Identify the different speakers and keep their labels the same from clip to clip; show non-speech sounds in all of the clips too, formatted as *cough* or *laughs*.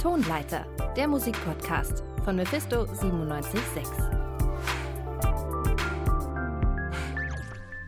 Speaker 1: Tonleiter, der Musikpodcast von Mephisto 976.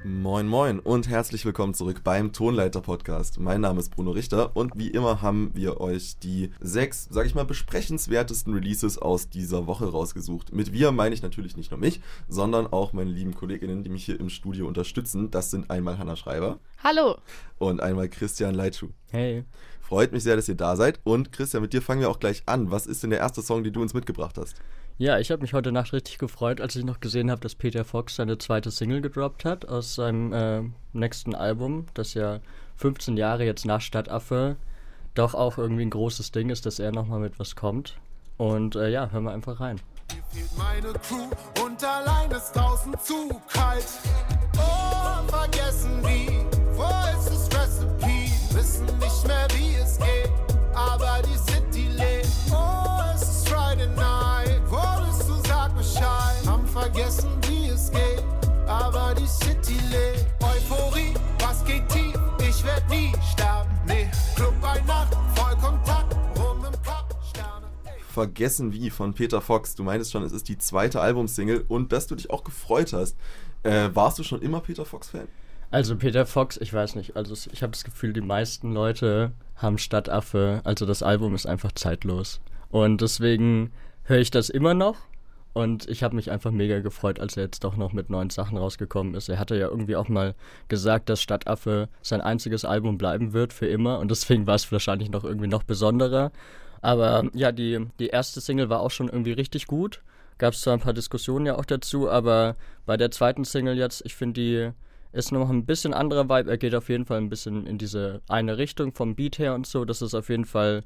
Speaker 2: Moin Moin und herzlich willkommen zurück beim Tonleiter Podcast. Mein Name ist Bruno Richter und wie immer haben wir euch die sechs, sag ich mal, besprechenswertesten Releases aus dieser Woche rausgesucht. Mit wir meine ich natürlich nicht nur mich, sondern auch meine lieben Kolleginnen, die mich hier im Studio unterstützen. Das sind einmal Hanna Schreiber.
Speaker 3: Hallo.
Speaker 2: Und einmal Christian Leitschuh.
Speaker 4: Hey.
Speaker 2: Freut mich sehr, dass ihr da seid. Und Christian, mit dir fangen wir auch gleich an. Was ist denn der erste Song, den du uns mitgebracht hast?
Speaker 4: Ja, ich habe mich heute Nacht richtig gefreut, als ich noch gesehen habe, dass Peter Fox seine zweite Single gedroppt hat aus seinem äh, nächsten Album, das ja 15 Jahre jetzt nach Stadtaffe doch auch irgendwie ein großes Ding ist, dass er nochmal mit was kommt. Und äh, ja, hören wir einfach rein. Mir fehlt meine Crew und allein ist draußen zu kalt. Oh, vergessen wie, wo ist das Recipe? Wissen nicht mehr wie vergessen wie es geht, aber die City lebt. Euphorie, was geht tief, ich werd nie sterben. Nee, Club bei Nacht, Vollkontakt, rum im Cup, Sterne.
Speaker 2: Vergessen wie von Peter Fox. Du meintest schon, es ist die zweite Albumsingle und dass du dich auch gefreut hast. Äh, warst du schon immer Peter Fox-Fan?
Speaker 4: Also Peter Fox, ich weiß nicht, also ich habe das Gefühl, die meisten Leute haben Stadtaffe, also das Album ist einfach zeitlos. Und deswegen höre ich das immer noch. Und ich habe mich einfach mega gefreut, als er jetzt doch noch mit neuen Sachen rausgekommen ist. Er hatte ja irgendwie auch mal gesagt, dass Stadtaffe sein einziges Album bleiben wird für immer. Und deswegen war es wahrscheinlich noch irgendwie noch besonderer. Aber ja, die, die erste Single war auch schon irgendwie richtig gut. Gab es zwar ein paar Diskussionen ja auch dazu, aber bei der zweiten Single jetzt, ich finde die ist noch ein bisschen anderer Vibe. Er geht auf jeden Fall ein bisschen in diese eine Richtung vom Beat her und so. Das ist auf jeden Fall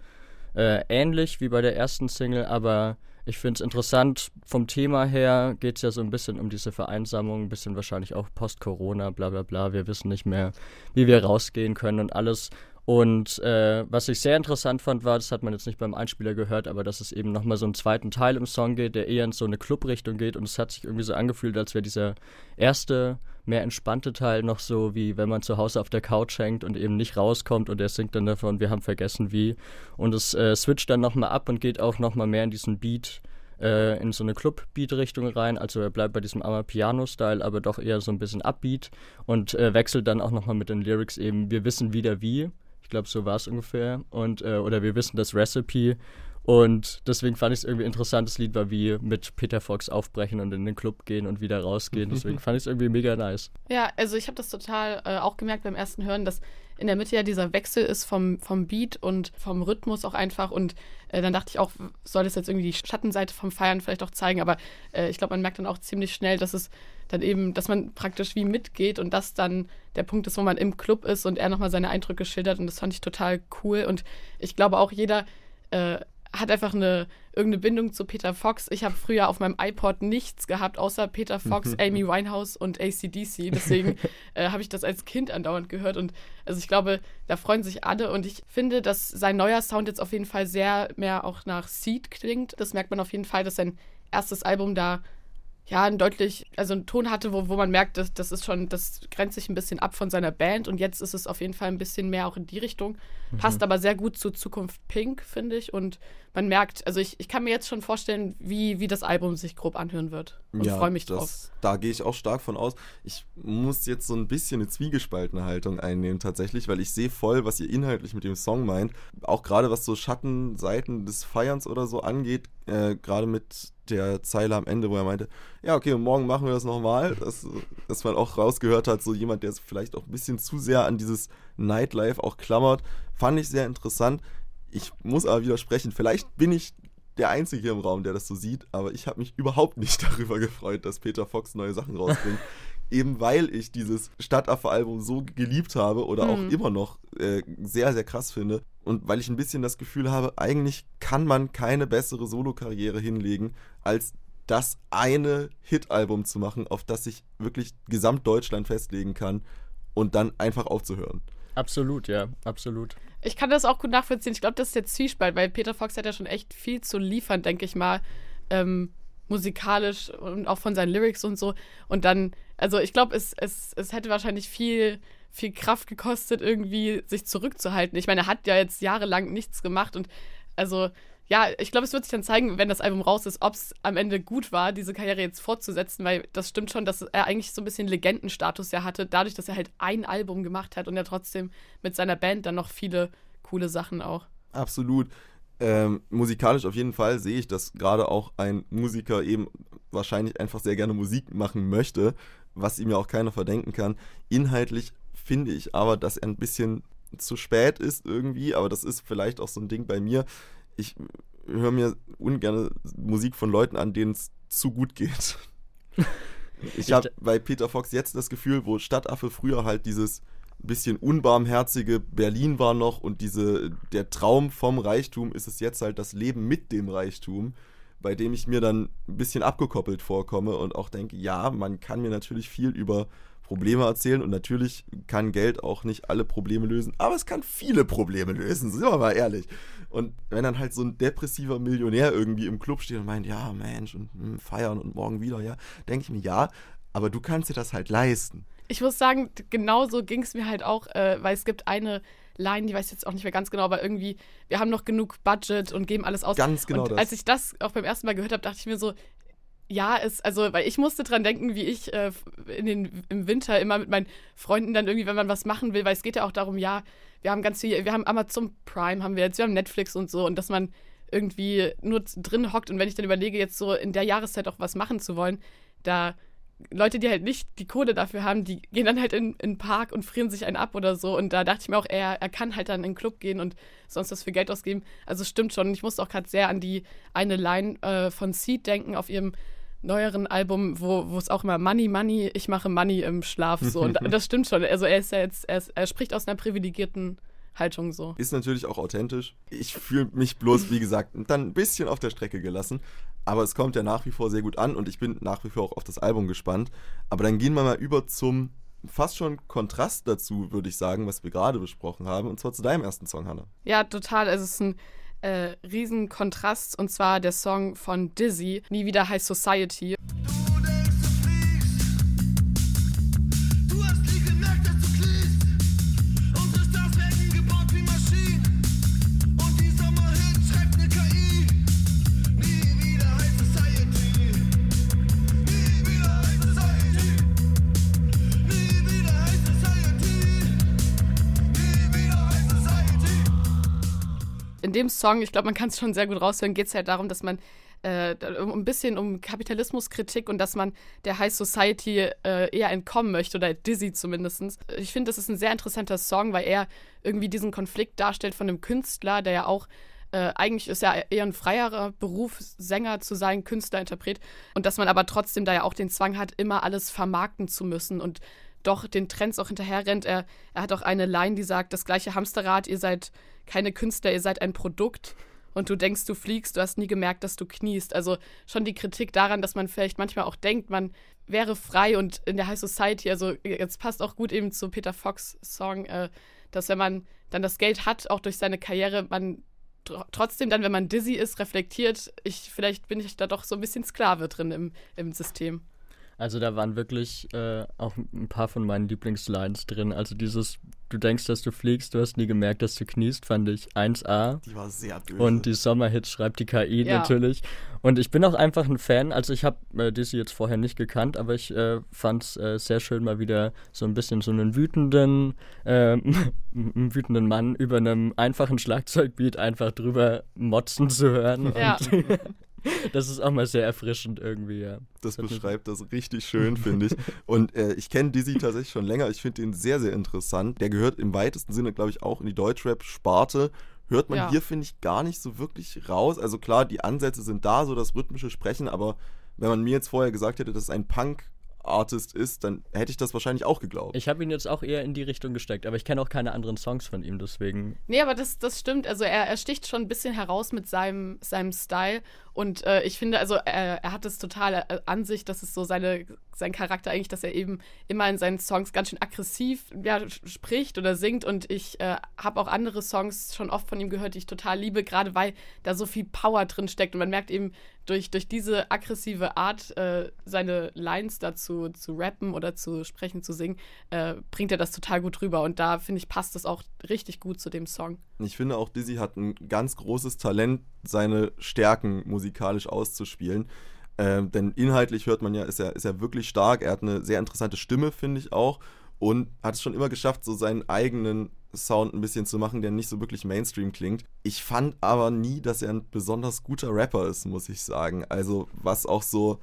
Speaker 4: äh, ähnlich wie bei der ersten Single, aber ich finde es interessant. Vom Thema her geht es ja so ein bisschen um diese Vereinsamung, ein bisschen wahrscheinlich auch Post-Corona, bla bla bla. Wir wissen nicht mehr, wie wir rausgehen können und alles. Und äh, was ich sehr interessant fand, war, das hat man jetzt nicht beim Einspieler gehört, aber dass es eben nochmal so einen zweiten Teil im Song geht, der eher in so eine Club-Richtung geht. Und es hat sich irgendwie so angefühlt, als wäre dieser erste, mehr entspannte Teil noch so, wie wenn man zu Hause auf der Couch hängt und eben nicht rauskommt und er singt dann davon, wir haben vergessen wie. Und es äh, switcht dann nochmal ab und geht auch nochmal mehr in diesen Beat äh, in so eine Club-Beat-Richtung rein. Also er bleibt bei diesem Amapiano-Style, aber doch eher so ein bisschen Upbeat und äh, wechselt dann auch nochmal mit den Lyrics eben, wir wissen wieder wie. Ich glaube, so war es ungefähr. Und, äh, oder wir wissen das Recipe. Und deswegen fand ich es irgendwie interessant. Das Lied war wie mit Peter Fox aufbrechen und in den Club gehen und wieder rausgehen. Deswegen fand ich es irgendwie mega nice.
Speaker 3: Ja, also ich habe das total äh, auch gemerkt beim ersten Hören, dass in der Mitte ja dieser Wechsel ist vom, vom Beat und vom Rhythmus auch einfach. Und äh, dann dachte ich auch, soll das jetzt irgendwie die Schattenseite vom Feiern vielleicht auch zeigen. Aber äh, ich glaube, man merkt dann auch ziemlich schnell, dass es dann eben, dass man praktisch wie mitgeht und das dann der Punkt ist, wo man im Club ist und er nochmal seine Eindrücke schildert. Und das fand ich total cool. Und ich glaube auch jeder äh, hat einfach eine irgendeine Bindung zu Peter Fox. Ich habe früher auf meinem iPod nichts gehabt, außer Peter Fox, Amy Winehouse und ACDC. Deswegen *laughs* äh, habe ich das als Kind andauernd gehört. Und also ich glaube, da freuen sich alle. Und ich finde, dass sein neuer Sound jetzt auf jeden Fall sehr mehr auch nach Seed klingt. Das merkt man auf jeden Fall, dass sein erstes Album da ja, ein deutlich, also einen Ton hatte, wo, wo man merkt, dass das ist schon, das grenzt sich ein bisschen ab von seiner Band und jetzt ist es auf jeden Fall ein bisschen mehr auch in die Richtung. Mhm. Passt aber sehr gut zu Zukunft Pink, finde ich. Und man merkt, also ich, ich kann mir jetzt schon vorstellen, wie, wie das Album sich grob anhören wird. Und ja, freue mich das, drauf.
Speaker 2: Da gehe ich auch stark von aus. Ich muss jetzt so ein bisschen eine zwiegespaltene Haltung einnehmen, tatsächlich, weil ich sehe voll, was ihr inhaltlich mit dem Song meint. Auch gerade was so Schattenseiten des Feierns oder so angeht, äh, gerade mit der Zeile am Ende, wo er meinte, ja, okay, morgen machen wir das nochmal, dass, dass man auch rausgehört hat, so jemand, der es vielleicht auch ein bisschen zu sehr an dieses Nightlife auch klammert, fand ich sehr interessant. Ich muss aber widersprechen, vielleicht bin ich der Einzige hier im Raum, der das so sieht, aber ich habe mich überhaupt nicht *laughs* darüber gefreut, dass Peter Fox neue Sachen rausbringt. *laughs* eben weil ich dieses Stadtaffe-Album so geliebt habe oder mhm. auch immer noch äh, sehr, sehr krass finde. Und weil ich ein bisschen das Gefühl habe, eigentlich kann man keine bessere Solokarriere hinlegen, als das eine Hit-Album zu machen, auf das sich wirklich Gesamtdeutschland festlegen kann und dann einfach aufzuhören.
Speaker 4: Absolut, ja, absolut.
Speaker 3: Ich kann das auch gut nachvollziehen. Ich glaube, das ist jetzt Zwiespalt, weil Peter Fox hat ja schon echt viel zu liefern, denke ich mal. Ähm, musikalisch und auch von seinen Lyrics und so. Und dann, also ich glaube, es, es, es hätte wahrscheinlich viel viel Kraft gekostet, irgendwie sich zurückzuhalten. Ich meine, er hat ja jetzt jahrelang nichts gemacht und also ja, ich glaube, es wird sich dann zeigen, wenn das Album raus ist, ob es am Ende gut war, diese Karriere jetzt fortzusetzen, weil das stimmt schon, dass er eigentlich so ein bisschen Legendenstatus ja hatte, dadurch, dass er halt ein Album gemacht hat und er trotzdem mit seiner Band dann noch viele coole Sachen auch.
Speaker 2: Absolut. Ähm, musikalisch auf jeden Fall sehe ich, dass gerade auch ein Musiker eben wahrscheinlich einfach sehr gerne Musik machen möchte, was ihm ja auch keiner verdenken kann. Inhaltlich finde ich aber, dass er ein bisschen zu spät ist irgendwie, aber das ist vielleicht auch so ein Ding bei mir. Ich höre mir ungern Musik von Leuten an, denen es zu gut geht. *laughs* Ich habe bei Peter Fox jetzt das Gefühl, wo Stadtaffe früher halt dieses bisschen unbarmherzige Berlin war noch und diese der Traum vom Reichtum ist es jetzt halt das Leben mit dem Reichtum, bei dem ich mir dann ein bisschen abgekoppelt vorkomme und auch denke, ja, man kann mir natürlich viel über Probleme erzählen und natürlich kann Geld auch nicht alle Probleme lösen, aber es kann viele Probleme lösen, sind wir mal ehrlich. Und wenn dann halt so ein depressiver Millionär irgendwie im Club steht und meint, ja, Mensch, und hm, feiern und morgen wieder, ja, denke ich mir, ja, aber du kannst dir das halt leisten.
Speaker 3: Ich muss sagen, genau so ging es mir halt auch, äh, weil es gibt eine Line, die weiß ich jetzt auch nicht mehr ganz genau, aber irgendwie, wir haben noch genug Budget und geben alles aus.
Speaker 2: Ganz genau
Speaker 3: und
Speaker 2: das.
Speaker 3: als ich das auch beim ersten Mal gehört habe, dachte ich mir so, ja, es, also, weil ich musste dran denken, wie ich äh, in den, im Winter immer mit meinen Freunden dann irgendwie, wenn man was machen will, weil es geht ja auch darum, ja, wir haben ganz viel, wir haben Amazon Prime, haben wir jetzt, wir haben Netflix und so und dass man irgendwie nur drin hockt. Und wenn ich dann überlege, jetzt so in der Jahreszeit auch was machen zu wollen, da Leute, die halt nicht die Kohle dafür haben, die gehen dann halt in, in den Park und frieren sich einen ab oder so. Und da dachte ich mir auch, er, er kann halt dann in den Club gehen und sonst was für Geld ausgeben. Also stimmt schon. Ich musste auch gerade sehr an die eine Line äh, von Seed denken auf ihrem neueren Album, wo es auch immer Money, Money, ich mache Money im Schlaf so. Und *laughs* das stimmt schon. Also er ist ja jetzt, er, ist, er spricht aus einer privilegierten Haltung so.
Speaker 2: Ist natürlich auch authentisch. Ich fühle mich bloß, wie gesagt, dann ein bisschen auf der Strecke gelassen. Aber es kommt ja nach wie vor sehr gut an und ich bin nach wie vor auch auf das Album gespannt. Aber dann gehen wir mal über zum fast schon Kontrast dazu, würde ich sagen, was wir gerade besprochen haben. Und zwar zu deinem ersten Song, Hannah.
Speaker 3: Ja, total. Also es ist ein äh, riesen Kontrast und zwar der Song von Dizzy, Nie wieder High Society. Dem Song, ich glaube, man kann es schon sehr gut raushören, geht es halt darum, dass man äh, ein bisschen um Kapitalismuskritik und dass man der High Society äh, eher entkommen möchte oder Dizzy zumindest. Ich finde, das ist ein sehr interessanter Song, weil er irgendwie diesen Konflikt darstellt von einem Künstler, der ja auch äh, eigentlich ist ja eher ein freierer Beruf, Sänger zu sein, Künstler, Interpret. Und dass man aber trotzdem da ja auch den Zwang hat, immer alles vermarkten zu müssen und doch den Trends auch hinterher rennt. Er, er hat auch eine Line, die sagt, das gleiche Hamsterrad, ihr seid keine Künstler, ihr seid ein Produkt. Und du denkst, du fliegst, du hast nie gemerkt, dass du kniest. Also schon die Kritik daran, dass man vielleicht manchmal auch denkt, man wäre frei und in der High Society, also jetzt passt auch gut eben zu Peter Fox Song, äh, dass wenn man dann das Geld hat, auch durch seine Karriere, man trotzdem dann, wenn man dizzy ist, reflektiert, ich, vielleicht bin ich da doch so ein bisschen Sklave drin im, im System.
Speaker 4: Also da waren wirklich äh, auch ein paar von meinen Lieblingslines drin. Also dieses, du denkst, dass du fliegst, du hast nie gemerkt, dass du kniest, fand ich 1A.
Speaker 2: Die war sehr böse.
Speaker 4: Und die Sommerhits schreibt die KI ja. natürlich. Und ich bin auch einfach ein Fan. Also ich habe äh, Dizzy jetzt vorher nicht gekannt, aber ich äh, fand es äh, sehr schön, mal wieder so ein bisschen so einen wütenden, *laughs* äh, wütenden Mann über einem einfachen Schlagzeugbeat einfach drüber motzen zu hören.
Speaker 3: Ja.
Speaker 4: Das ist auch mal sehr erfrischend irgendwie, ja.
Speaker 2: Das beschreibt das richtig schön, finde ich. Und äh, ich kenne Dizzy tatsächlich schon länger. Ich finde ihn sehr, sehr interessant. Der gehört im weitesten Sinne, glaube ich, auch in die Deutschrap-Sparte. Hört man ja. hier, finde ich, gar nicht so wirklich raus. Also klar, die Ansätze sind da, so das rhythmische Sprechen, aber wenn man mir jetzt vorher gesagt hätte, dass es ein Punk Artist ist, dann hätte ich das wahrscheinlich auch geglaubt.
Speaker 4: Ich habe ihn jetzt auch eher in die Richtung gesteckt, aber ich kenne auch keine anderen Songs von ihm, deswegen.
Speaker 3: Nee, aber das, das stimmt. Also er, er sticht schon ein bisschen heraus mit seinem, seinem Style. Und äh, ich finde, also er, er hat es total äh, an sich, dass es so seine, sein Charakter eigentlich, dass er eben immer in seinen Songs ganz schön aggressiv ja, spricht oder singt. Und ich äh, habe auch andere Songs schon oft von ihm gehört, die ich total liebe, gerade weil da so viel Power drin steckt. Und man merkt eben, durch, durch diese aggressive Art, äh, seine Lines dazu zu rappen oder zu sprechen, zu singen, äh, bringt er das total gut rüber. Und da, finde ich, passt das auch richtig gut zu dem Song.
Speaker 2: Ich finde auch, Dizzy hat ein ganz großes Talent, seine Stärken musikalisch auszuspielen. Ähm, denn inhaltlich hört man ja, ist er, ist er wirklich stark. Er hat eine sehr interessante Stimme, finde ich auch. Und hat es schon immer geschafft, so seinen eigenen Sound ein bisschen zu machen, der nicht so wirklich Mainstream klingt. Ich fand aber nie, dass er ein besonders guter Rapper ist, muss ich sagen. Also was auch so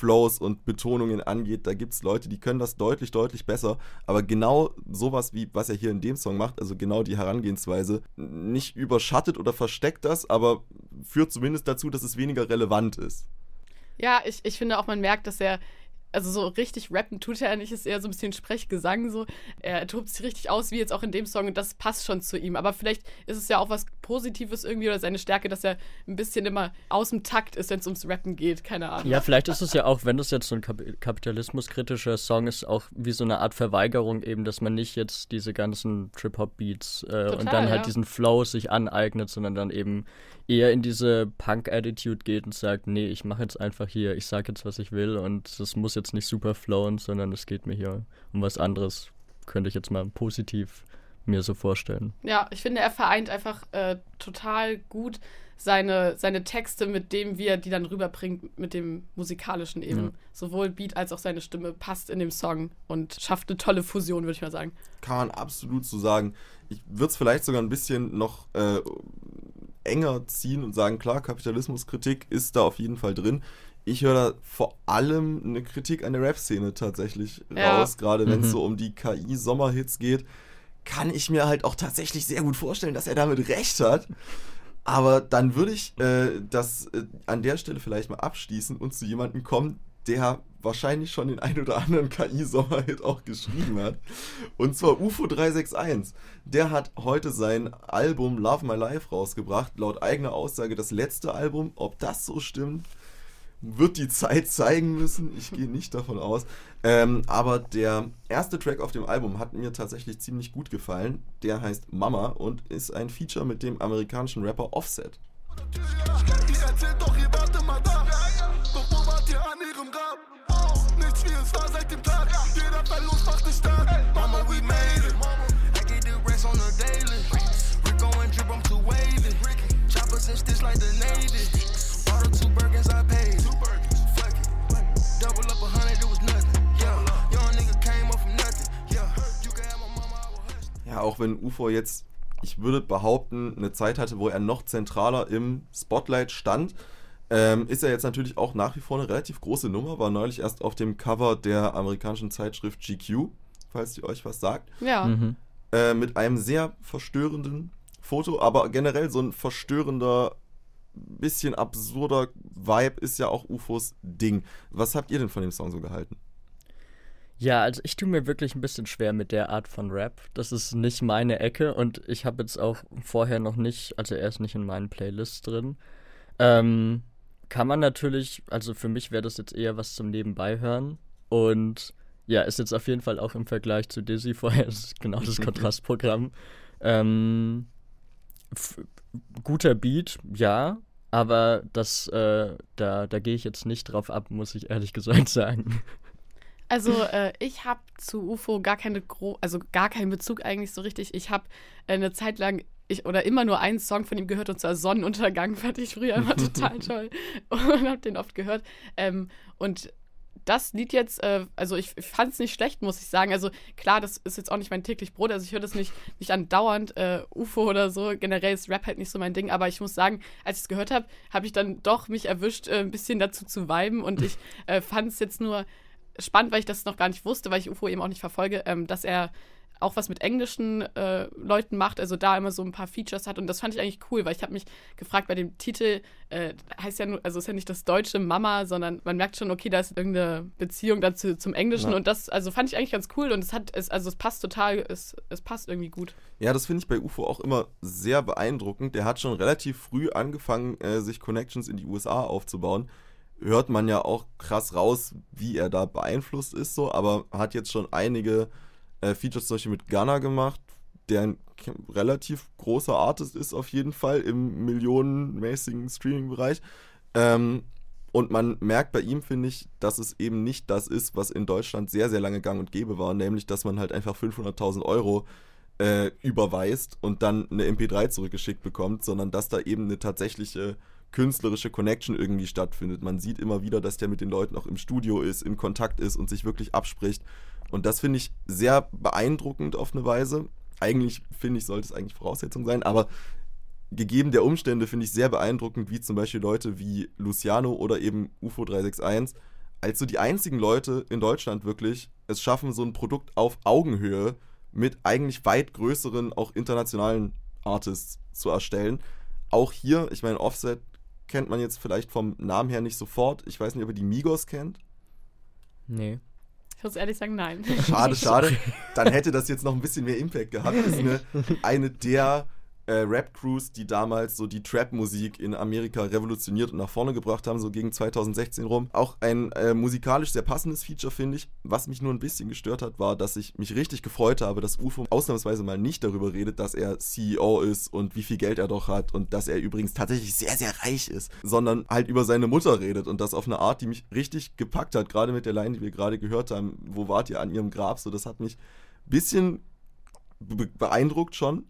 Speaker 2: Flows und Betonungen angeht, da gibt es Leute, die können das deutlich, deutlich besser. Aber genau sowas, wie was er hier in dem Song macht, also genau die Herangehensweise, nicht überschattet oder versteckt das, aber führt zumindest dazu, dass es weniger relevant ist.
Speaker 3: Ja, ich, ich finde auch, man merkt, dass er also so richtig rappen tut er nicht, ist eher so ein bisschen Sprechgesang so. Er tobt sich richtig aus, wie jetzt auch in dem Song und das passt schon zu ihm. Aber vielleicht ist es ja auch was Positives irgendwie oder seine Stärke, dass er ein bisschen immer aus dem Takt ist, wenn es ums Rappen geht, keine Ahnung.
Speaker 4: Ja, vielleicht ist es ja auch, wenn das jetzt so ein Kap kapitalismuskritischer Song ist, auch wie so eine Art Verweigerung eben, dass man nicht jetzt diese ganzen Trip-Hop-Beats äh, und dann halt ja. diesen Flow sich aneignet, sondern dann eben eher in diese Punk-Attitude geht und sagt, nee, ich mache jetzt einfach hier, ich sage jetzt, was ich will und das muss jetzt nicht super flowen, sondern es geht mir hier um was anderes. Könnte ich jetzt mal positiv mir so vorstellen.
Speaker 3: Ja, ich finde, er vereint einfach äh, total gut seine, seine Texte mit dem, wie er die dann rüberbringt, mit dem musikalischen eben. Ja. Sowohl Beat als auch seine Stimme passt in dem Song und schafft eine tolle Fusion, würde ich mal sagen.
Speaker 2: Kann man absolut so sagen. Ich würde es vielleicht sogar ein bisschen noch äh, enger ziehen und sagen, klar, Kapitalismuskritik ist da auf jeden Fall drin. Ich höre da vor allem eine Kritik an der Rap-Szene tatsächlich ja. raus, gerade wenn es mhm. so um die KI-Sommerhits geht. Kann ich mir halt auch tatsächlich sehr gut vorstellen, dass er damit recht hat. Aber dann würde ich äh, das äh, an der Stelle vielleicht mal abschließen und zu jemandem kommen, der wahrscheinlich schon den ein oder anderen KI-Sommerhit auch geschrieben hat. Und zwar UFO 361. Der hat heute sein Album Love My Life rausgebracht. Laut eigener Aussage das letzte Album. Ob das so stimmt, wird die Zeit zeigen müssen. Ich gehe nicht davon aus. Ähm, aber der erste Track auf dem Album hat mir tatsächlich ziemlich gut gefallen. Der heißt Mama und ist ein Feature mit dem amerikanischen Rapper Offset. Stitch like the Navy. Bought her two burgers, I paid. Two burgers, fuck it. Double up a hundred, it was nothing. Yeah, young nigga came up from nothing. Yeah, you can have my mama, I will hush. Ja, auch wenn UFO jetzt ich würde behaupten, eine Zeit hatte, wo er noch zentraler im Spotlight stand. Ähm, ist er jetzt natürlich auch nach wie vor eine relativ große Nummer, war neulich erst auf dem Cover der amerikanischen Zeitschrift GQ, falls die euch was sagt.
Speaker 3: Ja. Mhm.
Speaker 2: Äh, mit einem sehr verstörenden Foto, aber generell so ein verstörender, bisschen absurder Vibe ist ja auch UFOs Ding. Was habt ihr denn von dem Song so gehalten?
Speaker 4: Ja, also ich tue mir wirklich ein bisschen schwer mit der Art von Rap. Das ist nicht meine Ecke und ich habe jetzt auch vorher noch nicht, also er ist nicht in meinen Playlists drin. Ähm, kann man natürlich, also für mich wäre das jetzt eher was zum Nebenbei hören und ja, ist jetzt auf jeden Fall auch im Vergleich zu Dizzy vorher ist genau das *laughs* Kontrastprogramm. ähm, guter Beat, ja, aber das, äh, da, da gehe ich jetzt nicht drauf ab, muss ich ehrlich *laughs* gesagt sagen.
Speaker 3: Also äh, ich habe zu UFO gar keine Gro also gar keinen Bezug eigentlich so richtig. Ich habe äh, eine Zeit lang ich, oder immer nur einen Song von ihm gehört und zwar Sonnenuntergang *laughs* fand ich früher immer total *laughs* toll und habe den oft gehört. Ähm, und das Lied jetzt, äh, also ich, ich fand es nicht schlecht, muss ich sagen. Also klar, das ist jetzt auch nicht mein täglich Brot, also ich höre das nicht, nicht andauernd, äh, UFO oder so. Generell ist Rap halt nicht so mein Ding, aber ich muss sagen, als ich es gehört habe, habe ich dann doch mich erwischt, äh, ein bisschen dazu zu viben und ich *laughs* äh, fand es jetzt nur spannend, weil ich das noch gar nicht wusste, weil ich UFO eben auch nicht verfolge, ähm, dass er auch was mit englischen äh, Leuten macht, also da immer so ein paar Features hat und das fand ich eigentlich cool, weil ich habe mich gefragt bei dem Titel, äh, heißt ja nur, also ist ja nicht das deutsche Mama, sondern man merkt schon, okay, da ist irgendeine Beziehung dazu zum Englischen ja. und das, also fand ich eigentlich ganz cool und es hat, es, also es passt total, es, es passt irgendwie gut.
Speaker 2: Ja, das finde ich bei UFO auch immer sehr beeindruckend. Der hat schon relativ früh angefangen, äh, sich Connections in die USA aufzubauen hört man ja auch krass raus, wie er da beeinflusst ist, so, aber hat jetzt schon einige äh, Features Beispiel mit Gunner gemacht, der ein relativ großer Artist ist auf jeden Fall im millionenmäßigen Streaming-Bereich. Ähm, und man merkt bei ihm, finde ich, dass es eben nicht das ist, was in Deutschland sehr, sehr lange gang und gäbe war, nämlich, dass man halt einfach 500.000 Euro äh, überweist und dann eine MP3 zurückgeschickt bekommt, sondern dass da eben eine tatsächliche künstlerische Connection irgendwie stattfindet. Man sieht immer wieder, dass der mit den Leuten auch im Studio ist, in Kontakt ist und sich wirklich abspricht. Und das finde ich sehr beeindruckend auf eine Weise. Eigentlich finde ich, sollte es eigentlich Voraussetzung sein, aber gegeben der Umstände finde ich sehr beeindruckend, wie zum Beispiel Leute wie Luciano oder eben UFO 361 als so die einzigen Leute in Deutschland wirklich es schaffen, so ein Produkt auf Augenhöhe mit eigentlich weit größeren, auch internationalen Artists zu erstellen. Auch hier, ich meine, Offset kennt man jetzt vielleicht vom Namen her nicht sofort. Ich weiß nicht, ob ihr die Migos kennt.
Speaker 4: Nee.
Speaker 3: Ich muss ehrlich sagen, nein.
Speaker 2: Schade, *laughs* schade. Dann hätte das jetzt noch ein bisschen mehr Impact gehabt. Das ist eine, eine der äh, Rap-Crews, die damals so die Trap-Musik in Amerika revolutioniert und nach vorne gebracht haben, so gegen 2016 rum. Auch ein äh, musikalisch sehr passendes Feature, finde ich. Was mich nur ein bisschen gestört hat, war, dass ich mich richtig gefreut habe, dass UFO ausnahmsweise mal nicht darüber redet, dass er CEO ist und wie viel Geld er doch hat und dass er übrigens tatsächlich sehr, sehr reich ist, sondern halt über seine Mutter redet und das auf eine Art, die mich richtig gepackt hat, gerade mit der Line, die wir gerade gehört haben, wo wart ihr an ihrem Grab, so das hat mich ein bisschen beeindruckt schon.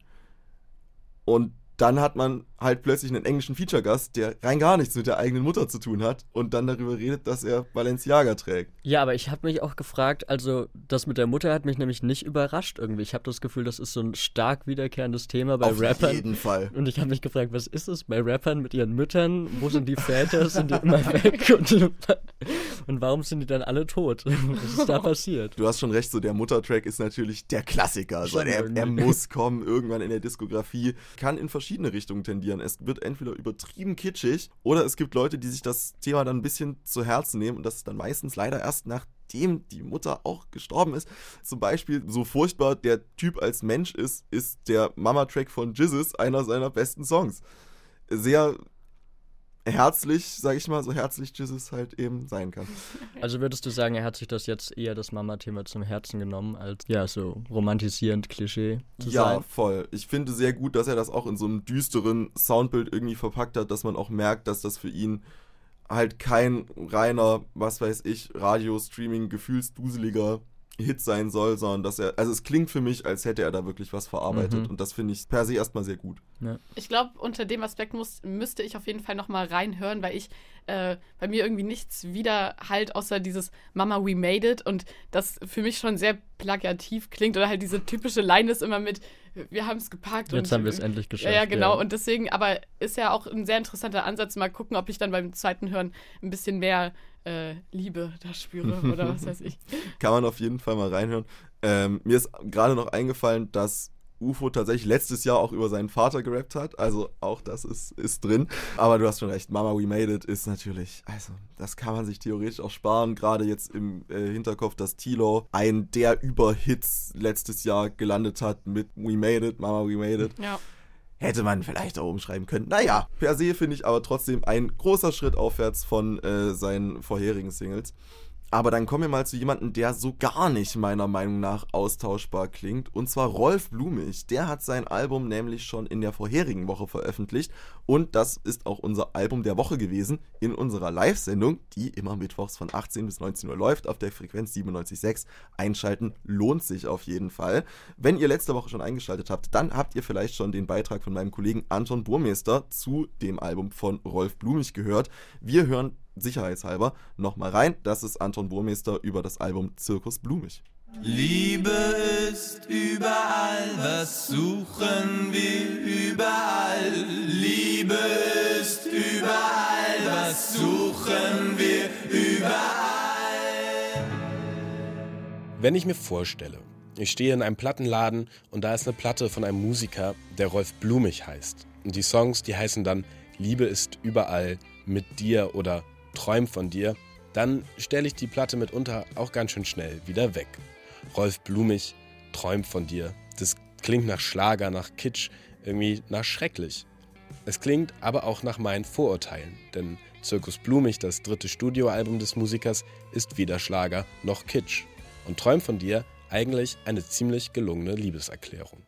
Speaker 2: Und dann hat man halt plötzlich einen englischen Feature-Gast, der rein gar nichts mit der eigenen Mutter zu tun hat und dann darüber redet, dass er Balenciaga trägt.
Speaker 4: Ja, aber ich habe mich auch gefragt, also das mit der Mutter hat mich nämlich nicht überrascht irgendwie. Ich habe das Gefühl, das ist so ein stark wiederkehrendes Thema bei
Speaker 2: Auf
Speaker 4: Rappern.
Speaker 2: Auf jeden Fall.
Speaker 4: Und ich habe mich gefragt, was ist es bei Rappern mit ihren Müttern? Wo sind die Väter? sind die immer weg? *laughs* Und, und warum sind die dann alle tot? *laughs* Was ist da passiert?
Speaker 2: Du hast schon recht, so der Muttertrack ist natürlich der Klassiker. Also er, er muss kommen irgendwann in der Diskografie. Kann in verschiedene Richtungen tendieren. Es wird entweder übertrieben kitschig oder es gibt Leute, die sich das Thema dann ein bisschen zu Herzen nehmen und das dann meistens leider erst nachdem die Mutter auch gestorben ist. Zum Beispiel, so furchtbar der Typ als Mensch ist, ist der Mama-Track von Jizzes einer seiner besten Songs. Sehr herzlich, sag ich mal, so herzlich Jesus halt eben sein kann. *laughs*
Speaker 4: Also würdest du sagen, er hat sich das jetzt eher das Mama-Thema zum Herzen genommen, als ja, so romantisierend Klischee zu
Speaker 2: ja,
Speaker 4: sein?
Speaker 2: Ja, voll. Ich finde sehr gut, dass er das auch in so einem düsteren Soundbild irgendwie verpackt hat, dass man auch merkt, dass das für ihn halt kein reiner, was weiß ich, Radio-Streaming, gefühlsduseliger Hit sein soll, sondern dass er, also es klingt für mich, als hätte er da wirklich was verarbeitet
Speaker 4: Mhm.
Speaker 2: und das finde ich per se erstmal sehr gut.
Speaker 4: Ja.
Speaker 3: Ich glaube, unter dem Aspekt muss, müsste ich auf jeden Fall nochmal reinhören, weil ich äh, bei mir irgendwie nichts wieder halt außer dieses Mama, we made it und das für mich schon sehr plakativ klingt oder halt diese typische Line ist immer mit, wir haben es gepackt.
Speaker 4: Jetzt
Speaker 3: und,
Speaker 4: haben wir es endlich
Speaker 3: Ja,
Speaker 4: geschafft.
Speaker 3: ja, genau. Und deswegen, aber ist ja auch ein sehr interessanter Ansatz. Mal gucken, ob ich dann beim zweiten Hören ein bisschen mehr äh, Liebe da spüre oder was weiß ich.
Speaker 2: Kann man auf jeden Fall mal reinhören. Ähm, mir ist gerade noch eingefallen, dass UFO tatsächlich letztes Jahr auch über seinen Vater gerappt hat. Also auch das ist, ist drin. Aber du hast schon recht, Mama We Made It ist natürlich, also das kann man sich theoretisch auch sparen. Gerade jetzt im äh, Hinterkopf, dass Tilo ein der Überhits letztes Jahr gelandet hat mit We Made It, Mama We Made It.
Speaker 3: Ja.
Speaker 2: Hätte man vielleicht auch umschreiben können. Naja, per se finde ich aber trotzdem ein großer Schritt aufwärts von äh, seinen vorherigen Singles. Aber dann kommen wir mal zu jemandem, der so gar nicht meiner Meinung nach austauschbar klingt. Und zwar Rolf Blumig. Der hat sein Album nämlich schon in der vorherigen Woche veröffentlicht. Und das ist auch unser Album der Woche gewesen in unserer Live-Sendung, die immer mittwochs von 18 bis 19 Uhr läuft auf der Frequenz 97.6. Einschalten lohnt sich auf jeden Fall. Wenn ihr letzte Woche schon eingeschaltet habt, dann habt ihr vielleicht schon den Beitrag von meinem Kollegen Anton Burmeister zu dem Album von Rolf Blumig gehört. Wir hören sicherheitshalber nochmal rein. Das ist Anton Burmeister über das Album Zirkus Blumig.
Speaker 5: Liebe ist überall, was suchen wir überall? Liebe ist überall, was suchen wir überall?
Speaker 6: Wenn ich mir vorstelle, ich stehe in einem Plattenladen und da ist eine Platte von einem Musiker, der Rolf Blumig heißt. Und die Songs, die heißen dann Liebe ist überall, mit dir oder Träum von dir, dann stelle ich die Platte mitunter auch ganz schön schnell wieder weg. Rolf Blumig, Träum von dir. Das klingt nach Schlager, nach Kitsch, irgendwie nach schrecklich. Es klingt aber auch nach meinen Vorurteilen, denn Zirkus Blumig, das dritte Studioalbum des Musikers, ist weder Schlager noch Kitsch. Und Träum von dir eigentlich eine ziemlich gelungene Liebeserklärung.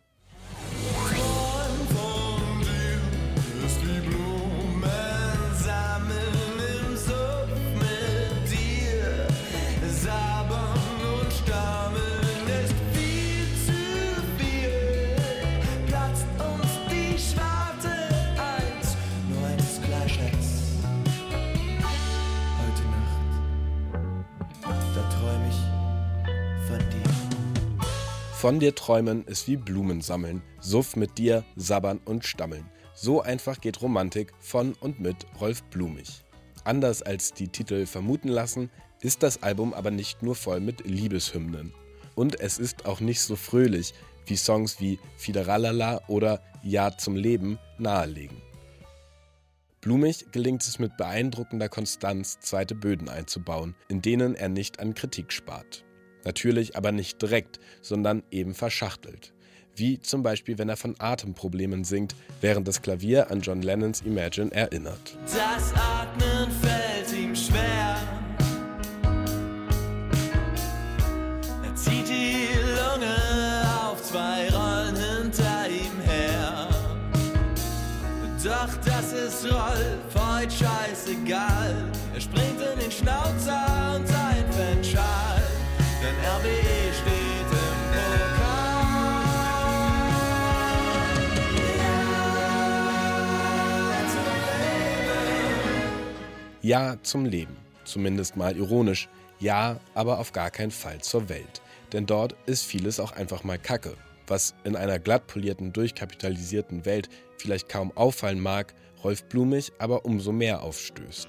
Speaker 5: Von dir
Speaker 6: träumen ist wie Blumen sammeln, Suff mit dir, sabbern und stammeln. So einfach geht Romantik von und mit Rolf Blumig. Anders als die Titel vermuten lassen, ist das Album aber nicht nur voll mit Liebeshymnen. Und es ist auch nicht so fröhlich, wie Songs wie Fideralala oder Ja zum Leben nahelegen. Blumig gelingt es mit beeindruckender Konstanz, zweite Böden einzubauen, in denen er nicht an Kritik spart. Natürlich aber nicht direkt, sondern eben verschachtelt. Wie zum Beispiel, wenn er von Atemproblemen singt, während das Klavier an John Lennons Imagine erinnert.
Speaker 5: Das Atmen fällt
Speaker 6: Ja zum Leben, zumindest mal ironisch. Ja, aber auf gar keinen Fall zur Welt. Denn dort ist vieles auch einfach mal Kacke. Was in einer glatt polierten, durchkapitalisierten Welt vielleicht kaum auffallen mag, Rolf Blumig aber umso mehr aufstößt.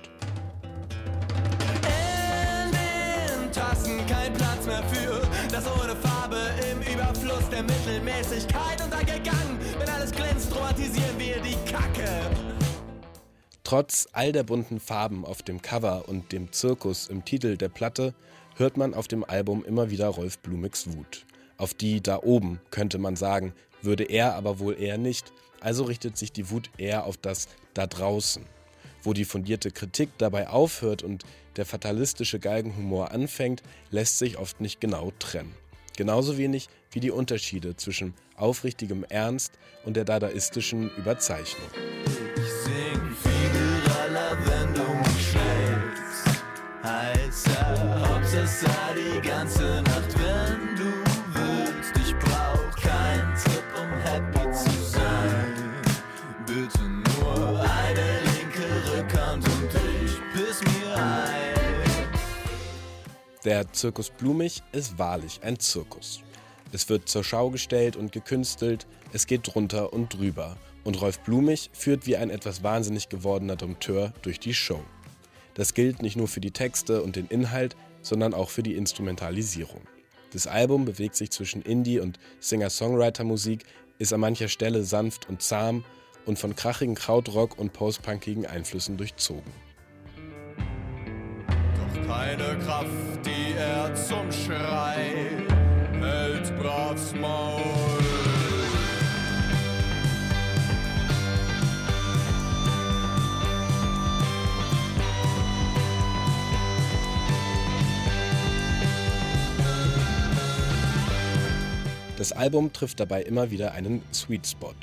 Speaker 5: In den Tassen kein Platz mehr für das ohne Farbe im Überfluss der Mittelmäßigkeit untergegangen. Wenn alles glänzt, romantisieren wir die Kacke.
Speaker 6: Trotz all der bunten Farben auf dem Cover und dem Zirkus im Titel der Platte hört man auf dem Album immer wieder Rolf Blumigs Wut. Auf die da oben, könnte man sagen, würde er aber wohl eher nicht, also richtet sich die Wut eher auf das da draußen. Wo die fundierte Kritik dabei aufhört und der fatalistische Galgenhumor anfängt, lässt sich oft nicht genau trennen. Genauso wenig wie die Unterschiede zwischen aufrichtigem Ernst und der dadaistischen Überzeichnung.
Speaker 5: Hauptsache die ganze Nacht, wenn du willst. Ich brauch keinen Tipp, um happy zu sein. Bitte nur eine linke Rückhand und ich piss mir ein.
Speaker 6: Der Zirkus Blumig ist wahrlich ein Zirkus. Es wird zur Schau gestellt und gekünstelt, es geht drunter und drüber. Und Rolf Blumig führt wie ein etwas wahnsinnig gewordener Dompteur durch die Show. Das gilt nicht nur für die Texte und den Inhalt, sondern auch für die Instrumentalisierung. Das Album bewegt sich zwischen Indie- und Singer-Songwriter-Musik, ist an mancher Stelle sanft und zahm und von krachigen Krautrock und postpunkigen Einflüssen durchzogen.
Speaker 5: Doch keine Kraft, die er zum Schrei hält bravs Maul.
Speaker 6: Das Album trifft dabei immer wieder einen Sweet Spot.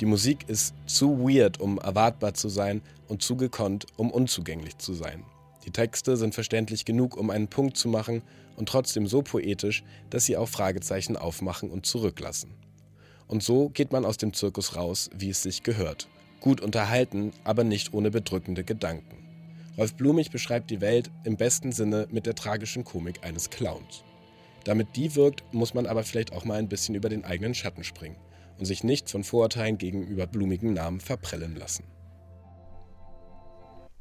Speaker 6: Die Musik ist zu weird, um erwartbar zu sein und zu gekonnt, um unzugänglich zu sein. Die Texte sind verständlich genug, um einen Punkt zu machen und trotzdem so poetisch, dass sie auch Fragezeichen aufmachen und zurücklassen. Und so geht man aus dem Zirkus raus, wie es sich gehört. Gut unterhalten, aber nicht ohne bedrückende Gedanken. Rolf Blumig beschreibt die Welt im besten Sinne mit der tragischen Komik eines Clowns. Damit die wirkt, muss man aber vielleicht auch mal ein bisschen über den eigenen Schatten springen und sich nicht von Vorurteilen gegenüber blumigen Namen verprellen lassen.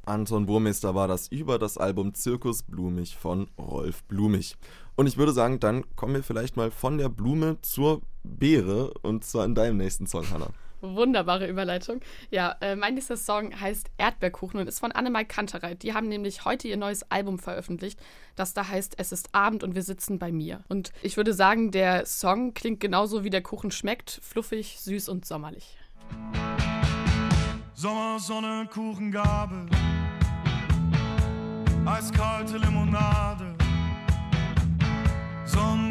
Speaker 2: Anton Burmeister war das über das Album Zirkus Blumig von Rolf Blumig. Und ich würde sagen, dann kommen wir vielleicht mal von der Blume zur Beere und zwar in deinem nächsten Song, Hannah.
Speaker 3: Wunderbare Überleitung. Ja, äh, mein nächster Song heißt Erdbeerkuchen und ist von Annemai Kantereit. Die haben nämlich heute ihr neues Album veröffentlicht, das da heißt Es ist Abend und wir sitzen bei mir. Und ich würde sagen, der Song klingt genauso wie der Kuchen schmeckt, fluffig, süß und sommerlich.
Speaker 7: Sommersonne, Kuchengabel, eiskalte Limonade, Sonnenbrille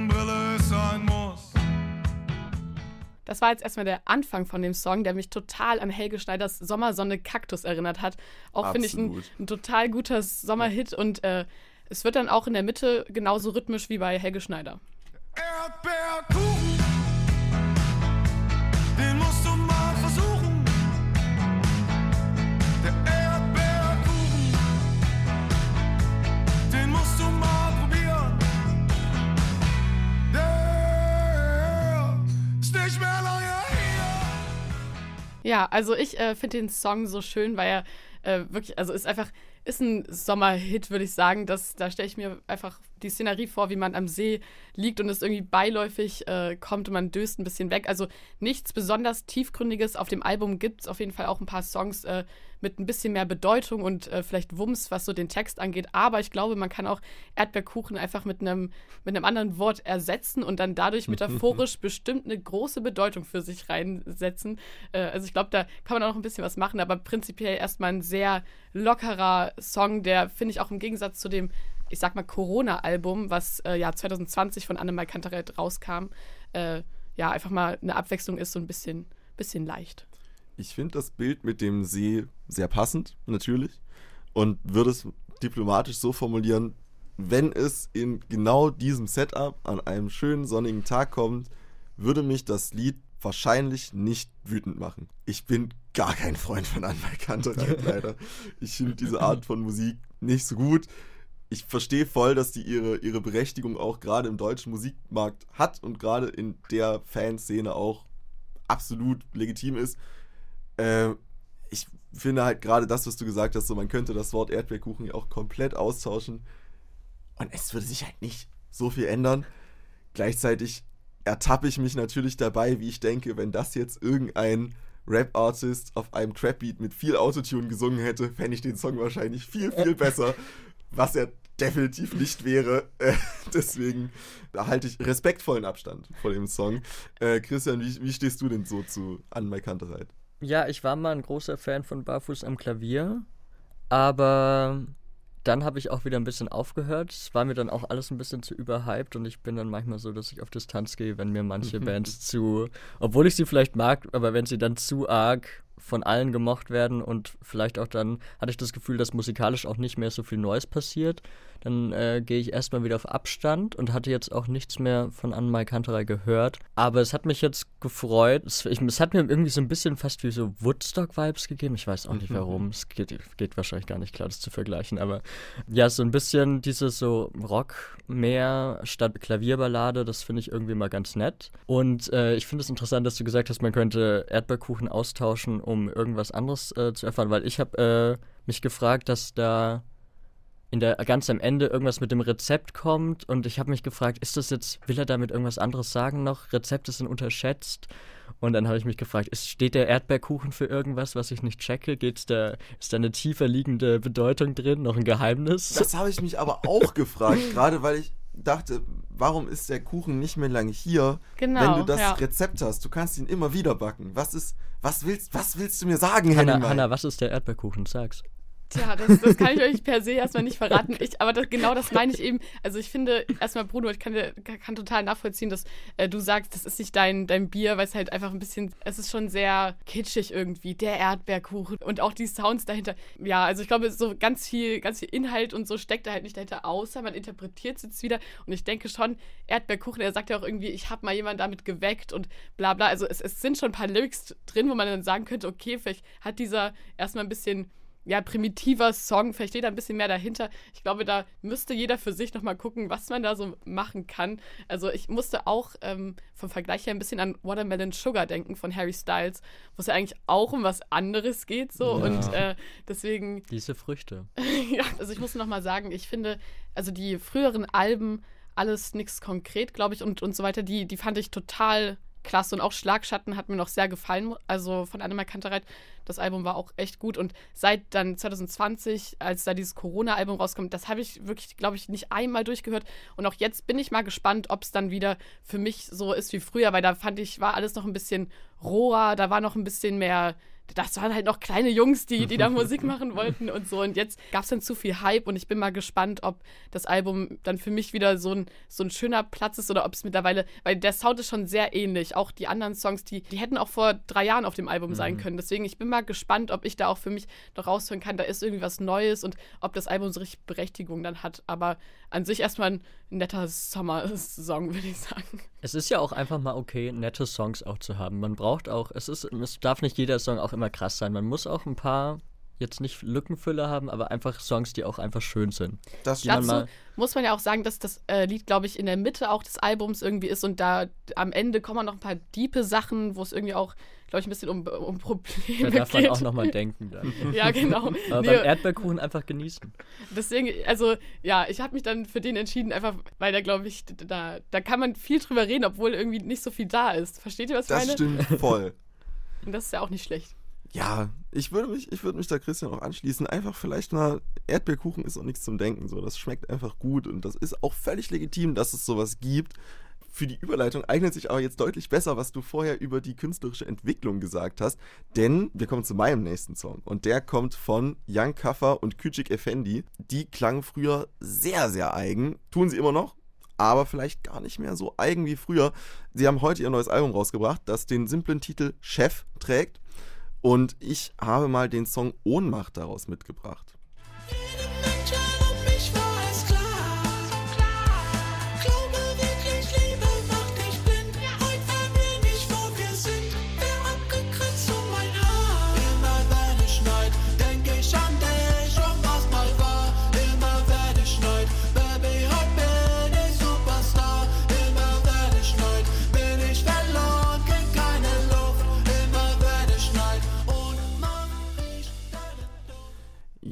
Speaker 3: Das war jetzt erstmal der Anfang von dem Song, der mich total an Helge Schneiders Sommersonne Kaktus erinnert hat. Auch finde ich ein, ein total guter Sommerhit und äh, es wird dann auch in der Mitte genauso rhythmisch wie bei Helge Schneider.
Speaker 7: Erdbeerkuchen,
Speaker 3: Ja, also ich äh, finde den Song so schön, weil er äh, wirklich, also ist einfach, ist ein Sommerhit, würde ich sagen. Das, da stelle ich mir einfach die Szenerie vor, wie man am See liegt und es irgendwie beiläufig äh, kommt und man döst ein bisschen weg. Also nichts besonders tiefgründiges. Auf dem Album gibt es auf jeden Fall auch ein paar Songs äh, mit ein bisschen mehr Bedeutung und äh, vielleicht Wumms, was so den Text angeht. Aber ich glaube, man kann auch Erdbeerkuchen einfach mit einem mit einem anderen Wort ersetzen und dann dadurch *laughs* metaphorisch bestimmt eine große Bedeutung für sich reinsetzen. Äh, also ich glaube, da kann man auch noch ein bisschen was machen, aber prinzipiell erstmal ein sehr lockerer Song, der finde ich auch im Gegensatz zu dem ich sag mal, Corona-Album, was äh, ja 2020 von Annemai Kantereit rauskam, äh, ja, einfach mal eine Abwechslung ist, so ein bisschen, bisschen leicht.
Speaker 2: Ich finde das Bild mit dem See sehr passend, natürlich. Und würde es diplomatisch so formulieren, wenn es in genau diesem Setup an einem schönen sonnigen Tag kommt, würde mich das Lied wahrscheinlich nicht wütend machen. Ich bin gar kein Freund von Anwalt leider. Ich finde diese Art von Musik nicht so gut. Ich verstehe voll, dass die ihre, ihre Berechtigung auch gerade im deutschen Musikmarkt hat und gerade in der Fanszene auch absolut legitim ist. Äh, ich finde halt gerade das, was du gesagt hast, so man könnte das Wort Erdbeerkuchen ja auch komplett austauschen und es würde sich halt nicht so viel ändern. Gleichzeitig ertappe ich mich natürlich dabei, wie ich denke, wenn das jetzt irgendein Rap-Artist auf einem Trap-Beat mit viel Autotune gesungen hätte, fände ich den Song wahrscheinlich viel, viel besser. Was er definitiv nicht wäre. Äh, deswegen da halte ich respektvollen Abstand vor dem Song. Äh, Christian, wie, wie stehst du denn so zu Anne Kantereit?
Speaker 4: Ja, ich war mal ein großer Fan von Barfuß am Klavier, aber dann habe ich auch wieder ein bisschen aufgehört. Es war mir dann auch alles ein bisschen zu überhyped und ich bin dann manchmal so, dass ich auf Distanz gehe, wenn mir manche *laughs* Bands zu, obwohl ich sie vielleicht mag, aber wenn sie dann zu arg von allen gemocht werden und vielleicht auch dann hatte ich das Gefühl, dass musikalisch auch nicht mehr so viel Neues passiert. Dann äh, gehe ich erstmal wieder auf Abstand und hatte jetzt auch nichts mehr von Anne Kanterei gehört. Aber es hat mich jetzt gefreut. Es, ich, es, hat mir irgendwie so ein bisschen fast wie so Woodstock-Vibes gegeben. Ich weiß auch nicht warum. es geht, geht, wahrscheinlich gar nicht klar, das zu vergleichen. Aber ja, so ein bisschen dieses so Rock mehr statt Klavierballade, das finde ich irgendwie mal ganz nett. Und äh, ich finde es interessant, dass du gesagt hast, man könnte Erdbeerkuchen austauschen, um irgendwas anderes äh, zu erfahren. Weil ich habe äh, mich gefragt, dass da in der ganz am Ende irgendwas mit dem Rezept kommt und ich habe mich gefragt, ist das jetzt, will er damit irgendwas anderes sagen noch? Rezepte sind unterschätzt. Und dann habe ich mich gefragt, ist, steht der Erdbeerkuchen für irgendwas, was ich nicht checke? Geht's da, ist da eine tiefer liegende Bedeutung drin, noch ein Geheimnis?
Speaker 2: Das habe ich mich aber auch *laughs* gefragt, gerade weil ich dachte, warum ist der Kuchen nicht mehr lange hier,
Speaker 3: Genau,
Speaker 2: wenn du das
Speaker 3: ja.
Speaker 2: Rezept hast? Du kannst ihn immer wieder backen. Was ist, was willst, was willst du mir sagen,
Speaker 4: Hanna,
Speaker 2: Henning?
Speaker 4: Hanna, was ist der Erdbeerkuchen? Sag's.
Speaker 3: Tja, das, das kann ich euch per se erstmal nicht verraten. Ich, aber das, genau das meine ich eben. Also ich finde, erstmal Bruno, ich kann, kann total nachvollziehen, dass äh, du sagst, das ist nicht dein, dein Bier, weil es halt einfach ein bisschen, es ist schon sehr kitschig irgendwie, der Erdbeerkuchen und auch die Sounds dahinter. Ja, also ich glaube, so ganz viel, ganz viel Inhalt und so steckt da halt nicht dahinter, außer man interpretiert es jetzt wieder. Und ich denke schon, Erdbeerkuchen, er sagt ja auch irgendwie, ich habe mal jemanden damit geweckt und bla bla. Also es, es sind schon ein paar Lyrics drin, wo man dann sagen könnte, okay, vielleicht hat dieser erstmal ein bisschen ja, primitiver Song, vielleicht steht da ein bisschen mehr dahinter. Ich glaube, da müsste jeder für sich nochmal gucken, was man da so machen kann. Also ich musste auch ähm, vom Vergleich her ein bisschen an Watermelon Sugar denken von Harry Styles, wo es ja eigentlich auch um was anderes geht so
Speaker 4: Ja.
Speaker 3: und äh, deswegen *laughs*
Speaker 4: Diese Früchte. *laughs*
Speaker 3: ja, also ich muss noch mal sagen, ich finde, also die früheren Alben, alles nichts konkret, glaube ich, und, und so weiter, die, die fand ich total klasse. Und auch Schlagschatten hat mir noch sehr gefallen, also von Annemar Kantereit. Das Album war auch echt gut. Und seit dann 2020, als da dieses Corona-Album rauskommt, das habe ich wirklich, glaube ich, nicht einmal durchgehört. Und auch jetzt bin ich mal gespannt, ob es dann wieder für mich so ist wie früher, weil da fand ich, war alles noch ein bisschen roher, da war noch ein bisschen mehr das waren halt noch kleine Jungs, die, die da Musik machen wollten und so. Und jetzt gab es dann zu viel Hype und ich bin mal gespannt, ob das Album dann für mich wieder so ein, so ein schöner Platz ist oder ob es mittlerweile, weil der Sound ist schon sehr ähnlich. Auch die anderen Songs, die, die hätten auch vor drei Jahren auf dem Album sein können. Deswegen, ich bin mal gespannt, ob ich da auch für mich noch raushören kann, da ist irgendwie was Neues und ob das Album so richtig Berechtigung dann hat. Aber an sich erstmal ein netter Sommersong, *laughs* würde ich sagen.
Speaker 4: Es ist ja auch einfach mal okay, nette Songs auch zu haben. Man braucht auch, es ist, es darf nicht jeder Song auch immer krass sein. Man muss auch ein paar, jetzt nicht Lückenfüller haben, aber einfach Songs, die auch einfach schön sind.
Speaker 2: Das
Speaker 4: man
Speaker 3: Dazu
Speaker 4: mal,
Speaker 3: muss man ja auch sagen, dass das äh, Lied, glaube ich, in der Mitte auch des Albums irgendwie ist und da am Ende kommen noch ein paar diepe Sachen, wo es irgendwie auch, glaube ich, ein bisschen um, um
Speaker 4: da
Speaker 3: Probleme
Speaker 4: darf man
Speaker 3: geht.
Speaker 4: auch nochmal denken dann. *laughs*
Speaker 3: ja, genau. *laughs*
Speaker 4: Aber
Speaker 3: Nee,
Speaker 4: beim Erdbeerkuchen einfach genießen.
Speaker 3: Deswegen, also ja, ich habe mich dann für den entschieden, einfach, weil da glaube ich, da, da kann man viel drüber reden, obwohl irgendwie nicht so viel da ist. Versteht ihr, was ich
Speaker 2: Das
Speaker 3: meine?
Speaker 2: stimmt voll. *laughs*
Speaker 3: Und das ist ja auch nicht schlecht.
Speaker 2: Ja, ich würde mich, ich würde mich da Christian auch anschließen. Einfach vielleicht mal, Erdbeerkuchen ist auch nichts zum Denken. So, das schmeckt einfach gut und das ist auch völlig legitim, dass es sowas gibt. Für die Überleitung eignet sich aber jetzt deutlich besser, was du vorher über die künstlerische Entwicklung gesagt hast. Denn wir kommen zu meinem nächsten Song. Und der kommt von Young Kaffer und Küçük Effendi. Die klangen früher sehr, sehr eigen. Tun sie immer noch, aber vielleicht gar nicht mehr so eigen wie früher. Sie haben heute ihr neues Album rausgebracht, das den simplen Titel Chef trägt. Und ich habe mal den Song Ohnmacht daraus mitgebracht.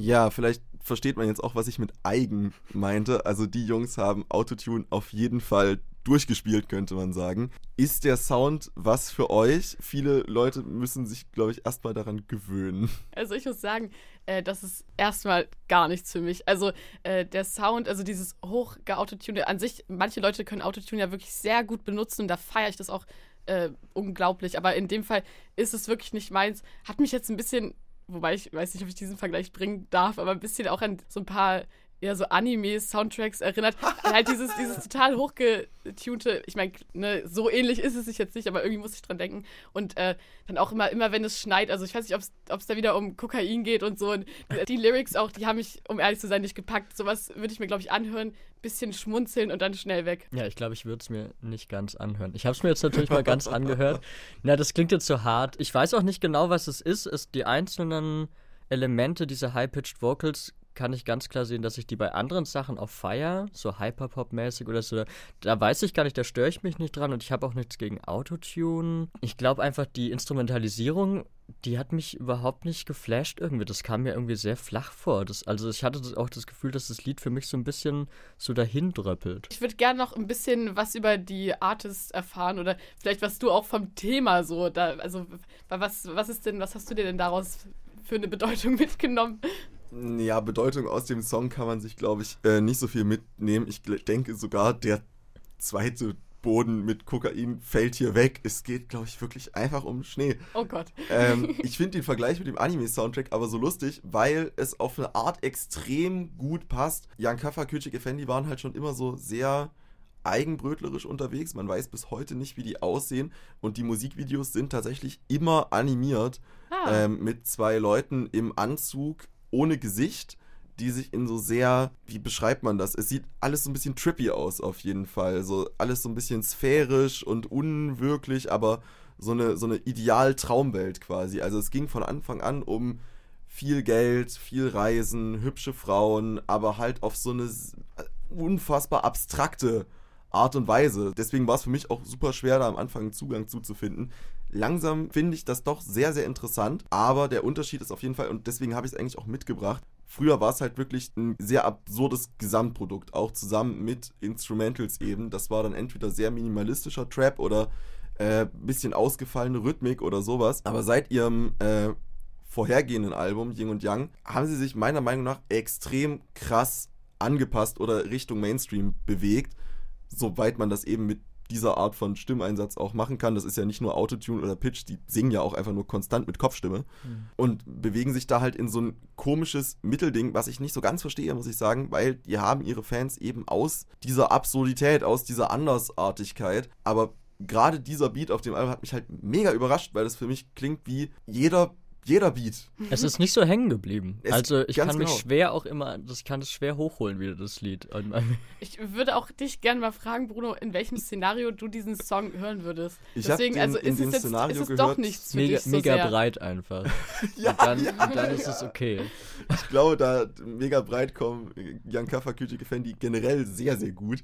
Speaker 2: Ja, vielleicht versteht man jetzt auch, was ich mit eigen meinte. Also die Jungs haben Autotune auf jeden Fall durchgespielt, könnte man sagen. Ist der Sound was für euch? Viele Leute müssen sich, glaube ich, erstmal daran gewöhnen.
Speaker 3: Also ich muss sagen, äh, das ist erstmal gar nichts für mich. Also äh, der Sound, also dieses hochgeautotune, an sich, manche Leute können Autotune ja wirklich sehr gut benutzen und da feiere ich das auch äh, unglaublich. Aber in dem Fall ist es wirklich nicht meins. Hat mich jetzt ein bisschen, wobei ich weiß nicht, ob ich diesen Vergleich bringen darf, aber ein bisschen auch an so ein paar ja, so Anime-Soundtracks erinnert. halt dieses, dieses *laughs* total hochgetunte, ich meine, ne, so ähnlich ist es sich jetzt nicht, aber irgendwie muss ich dran denken. Und äh, dann auch immer, immer wenn es schneit, also ich weiß nicht, ob es da wieder um Kokain geht und so. Und die, die Lyrics auch, die haben mich, um ehrlich zu sein, nicht gepackt. Sowas würde ich mir, glaube ich, anhören, bisschen schmunzeln und dann schnell weg.
Speaker 4: Ja, ich glaube, ich würde es mir nicht ganz anhören. Ich habe es mir jetzt natürlich mal ganz angehört. Na, das klingt jetzt so hart. Ich weiß auch nicht genau, was es ist. Es, die einzelnen Elemente dieser High-Pitched Vocals kann ich ganz klar sehen, dass ich die bei anderen Sachen auch feier, so Hyperpop-mäßig oder so. Da weiß ich gar nicht, da störe ich mich nicht dran und ich habe auch nichts gegen Autotune. Ich glaube einfach, die Instrumentalisierung, die hat mich überhaupt nicht geflasht irgendwie. Das kam mir irgendwie sehr flach vor. Das, also ich hatte auch das Gefühl, dass das Lied für mich so ein bisschen so dahin dröppelt.
Speaker 3: Ich würde gerne noch ein bisschen was über die Artists erfahren oder vielleicht was du auch vom Thema so da, also was, was ist denn, was hast du dir denn daraus für eine Bedeutung *laughs* mitgenommen?
Speaker 2: Ja, Bedeutung aus dem Song kann man sich, glaube ich, äh, nicht so viel mitnehmen. Ich denke sogar, der zweite Boden mit Kokain fällt hier weg. Es geht, glaube ich, wirklich einfach um Schnee.
Speaker 3: Oh Gott.
Speaker 2: ähm, *laughs* ich finde den Vergleich mit dem Anime-Soundtrack aber so lustig, weil es auf eine Art extrem gut passt. Jan Kaffer, Küçük Effendi waren halt schon immer so sehr eigenbrötlerisch unterwegs. Man weiß bis heute nicht, wie die aussehen. Und die Musikvideos sind tatsächlich immer animiert
Speaker 3: Ah.
Speaker 2: ähm, mit zwei Leuten im Anzug ohne Gesicht, die sich in so sehr, wie beschreibt man das? Es sieht alles so ein bisschen trippy aus, auf jeden Fall. So alles so ein bisschen sphärisch und unwirklich, aber so eine, so eine Ideal-Traumwelt quasi. Also es ging von Anfang an um viel Geld, viel Reisen, hübsche Frauen, aber halt auf so eine s- unfassbar abstrakte Art und Weise. Deswegen war es für mich auch super schwer, da am Anfang einen Zugang zuzufinden. Langsam finde ich das doch sehr, sehr interessant, aber der Unterschied ist auf jeden Fall, und deswegen habe ich es eigentlich auch mitgebracht, früher war es halt wirklich ein sehr absurdes Gesamtprodukt, auch zusammen mit Instrumentals eben. Das war dann entweder sehr minimalistischer Trap oder äh, bisschen ausgefallene Rhythmik oder sowas. Aber seit ihrem äh, vorhergehenden Album, Yin und Yang, haben sie sich meiner Meinung nach extrem krass angepasst oder Richtung Mainstream bewegt, soweit man das eben mit dieser Art von Stimmeinsatz auch machen kann. Das ist ja nicht nur Autotune oder Pitch, die singen ja auch einfach nur konstant mit Kopfstimme und bewegen sich da halt in so ein komisches Mittelding, was ich nicht so ganz verstehe, muss ich sagen, weil die haben ihre Fans eben aus dieser Absurdität, aus dieser Andersartigkeit, aber gerade dieser Beat auf dem Album hat mich halt mega überrascht, weil das für mich klingt wie jeder jeder Beat.
Speaker 4: Es ist nicht so hängen geblieben.
Speaker 2: Es-
Speaker 4: also ich kann mich
Speaker 2: genau.
Speaker 4: schwer auch immer, das ich kann es schwer hochholen wieder das Lied.
Speaker 3: Ich würde auch dich gerne mal fragen, Bruno, in welchem Szenario du diesen Song hören würdest.
Speaker 2: Ich
Speaker 3: Deswegen,
Speaker 2: den
Speaker 3: also
Speaker 2: in
Speaker 3: ist
Speaker 2: dem
Speaker 3: es jetzt
Speaker 2: Szenario
Speaker 3: ist es
Speaker 2: gehört.
Speaker 3: doch nichts für
Speaker 4: mega,
Speaker 3: dich so
Speaker 4: mega
Speaker 3: sehr.
Speaker 4: breit einfach. *laughs*
Speaker 2: Ja,
Speaker 4: und dann,
Speaker 2: ja,
Speaker 4: und dann ist
Speaker 2: ja.
Speaker 4: es okay.
Speaker 2: Ich glaube, da mega breit kommen, Jan Kafferküche gefällt die generell sehr, sehr gut.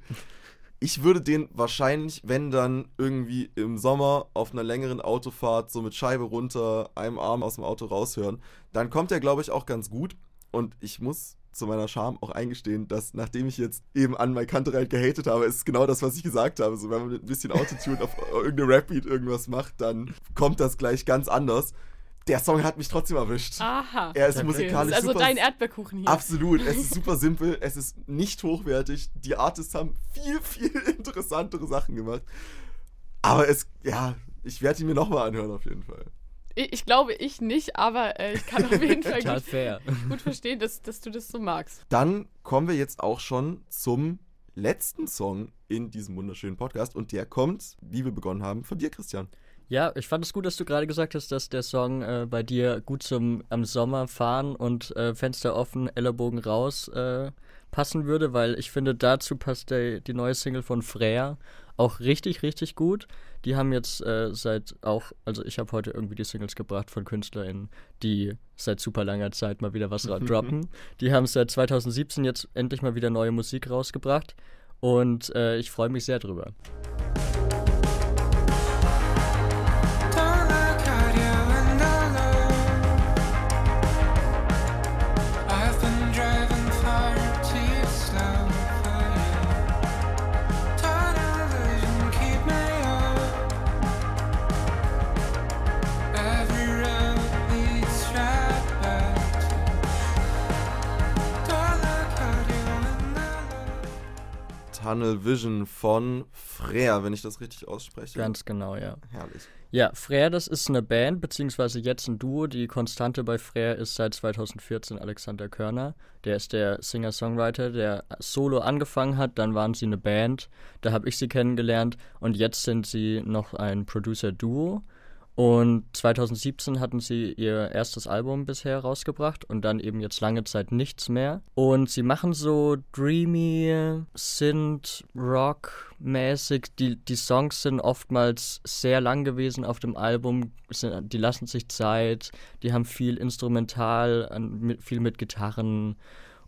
Speaker 2: Ich würde den wahrscheinlich, wenn dann irgendwie im Sommer auf einer längeren Autofahrt so mit Scheibe runter, einem Arm aus dem Auto raushören, dann kommt er, glaube ich, auch ganz gut. Und ich muss zu meiner Scham auch eingestehen, dass nachdem ich jetzt eben an Mike Kantereit gehatet habe, ist genau das, was ich gesagt habe. So, wenn man mit ein bisschen Autotune auf *laughs* irgendeine Rapbeat irgendwas macht, dann kommt das gleich ganz anders. Der Song hat mich trotzdem erwischt.
Speaker 3: Aha.
Speaker 2: Er ist
Speaker 3: Okay,
Speaker 2: musikalisch
Speaker 3: Das ist also
Speaker 2: super-
Speaker 3: dein Erdbeerkuchen hier.
Speaker 2: Absolut, es ist *laughs* super simpel, es ist nicht hochwertig. Die Artists haben viel, viel *laughs* interessantere Sachen gemacht. Aber es, ja, ich werde ihn mir nochmal anhören auf jeden Fall.
Speaker 3: Ich, ich glaube, ich nicht, aber äh, ich kann auf jeden *laughs* Fall gut,
Speaker 4: fair.
Speaker 3: gut verstehen, dass, dass du das so magst.
Speaker 2: Dann kommen wir jetzt auch schon zum letzten Song in diesem wunderschönen Podcast und der kommt, wie wir begonnen haben, von dir, Christian.
Speaker 4: Ja, ich fand es gut, dass du gerade gesagt hast, dass der Song äh, bei dir gut zum am Sommer fahren und äh, Fenster offen, Ellerbogen raus äh, passen würde, weil ich finde, dazu passt der, die neue Single von Freya auch richtig, richtig gut. Die haben jetzt äh, seit auch, also ich habe heute irgendwie die Singles gebracht von KünstlerInnen, die seit super langer Zeit mal wieder was *laughs* droppen. Die haben seit 2017 jetzt endlich mal wieder neue Musik rausgebracht und äh, ich freue mich sehr drüber.
Speaker 8: Tunnel Vision
Speaker 2: von Freya, wenn ich das richtig ausspreche.
Speaker 4: Ganz genau, ja.
Speaker 2: herrlich.
Speaker 4: Ja, Frère, das ist eine Band, beziehungsweise jetzt ein Duo. Die Konstante bei Frère ist seit 2014 Alexander Körner. Der ist der Singer-Songwriter, der solo angefangen hat. Dann waren sie eine Band. Da habe ich sie kennengelernt. Und jetzt sind sie noch ein Producer-Duo. Und 2017 hatten sie ihr erstes Album bisher rausgebracht und dann eben jetzt lange Zeit nichts mehr. Und sie machen so dreamy, Synth, Rock-mäßig. Die, die Songs sind oftmals sehr lang gewesen auf dem Album. Die lassen sich Zeit. Die haben viel Instrumental, viel mit Gitarren.